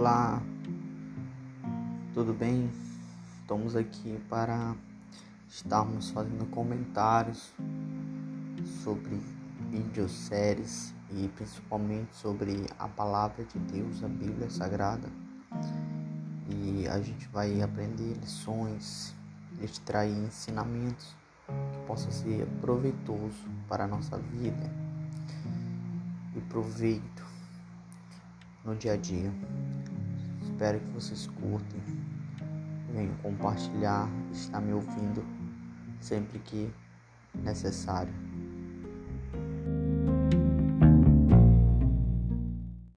Olá, tudo bem? Estamos aqui para estarmos fazendo comentários sobre videoséries e principalmente sobre a palavra de Deus, a Bíblia Sagrada. E a gente vai aprender lições, extrair ensinamentos que possam ser proveitoso para a nossa vida e proveito no dia a dia. Espero que vocês curtem, venham compartilhar, estar me ouvindo sempre que necessário.